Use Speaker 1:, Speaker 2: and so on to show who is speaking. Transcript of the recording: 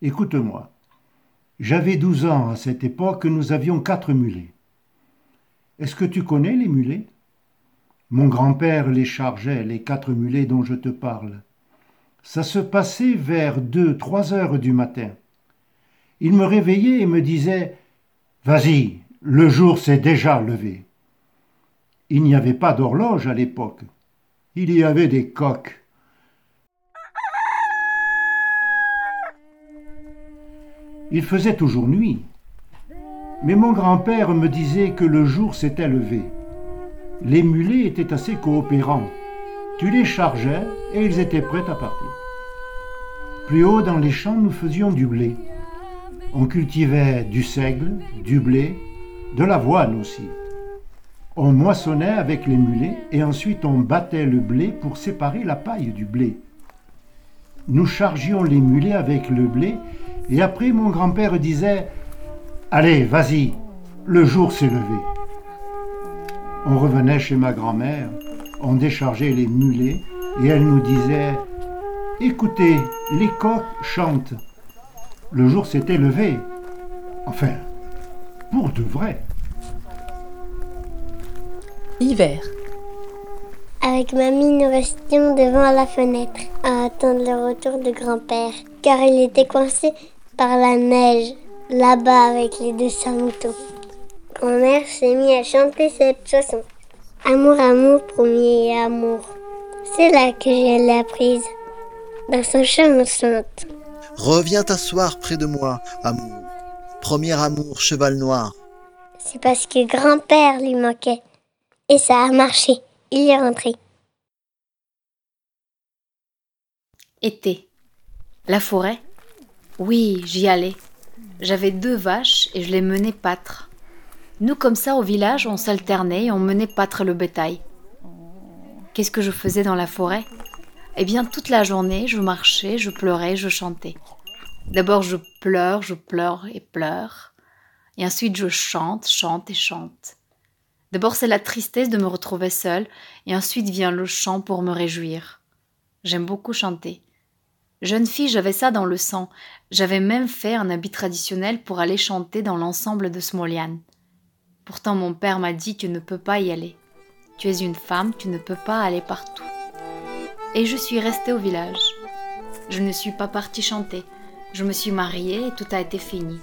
Speaker 1: Écoute-moi. J'avais douze ans à cette époque, nous avions quatre mulets. Est-ce que tu connais les mulets? Mon grand-père les chargeait, les quatre mulets dont je te parle. Ça se passait vers deux, trois heures du matin. Il me réveillait et me disait Vas-y, le jour s'est déjà levé. Il n'y avait pas d'horloge à l'époque. Il y avait des coques. Il faisait toujours nuit. Mais mon grand-père me disait que le jour s'était levé. Les mulets étaient assez coopérants. Tu les chargeais et ils étaient prêts à partir. Plus haut dans les champs, nous faisions du blé. On cultivait du seigle, du blé, de l'avoine aussi. On moissonnait avec les mulets et ensuite on battait le blé pour séparer la paille du blé. Nous chargions les mulets avec le blé et après mon grand-père disait Allez, vas-y, le jour s'est levé. On revenait chez ma grand-mère, on déchargeait les mulets et elle nous disait Écoutez, les coqs chantent. Le jour s'était levé. Enfin, pour de vrai.
Speaker 2: Hiver.
Speaker 3: Avec mamie, nous restions devant la fenêtre à attendre le retour de grand-père, car il était coincé par la neige là-bas avec les deux moutons. Grand-mère s'est mis à chanter cette chanson. Amour, amour, premier amour. C'est là que je l'ai apprise dans son chant enceinte.
Speaker 4: Reviens t'asseoir près de moi, amour. Premier amour, cheval noir.
Speaker 3: C'est parce que grand-père lui manquait. Et ça a marché. Il est rentré.
Speaker 2: Été. La forêt Oui, j'y allais. J'avais deux vaches et je les menais pâtre. Nous, comme ça, au village, on s'alternait et on menait pâtre le bétail. Qu'est-ce que je faisais dans la forêt? Eh bien, toute la journée, je marchais, je pleurais, je chantais. D'abord, je pleure, je pleure et pleure. Et ensuite, je chante, chante et chante. D'abord, c'est la tristesse de me retrouver seule, et ensuite vient le chant pour me réjouir. J'aime beaucoup chanter. Jeune fille, j'avais ça dans le sang. J'avais même fait un habit traditionnel pour aller chanter dans l'ensemble de Smolian. Pourtant, mon père m'a dit Tu ne peux pas y aller. Tu es une femme, tu ne peux pas aller partout. Et je suis restée au village. Je ne suis pas partie chanter. Je me suis mariée et tout a été fini.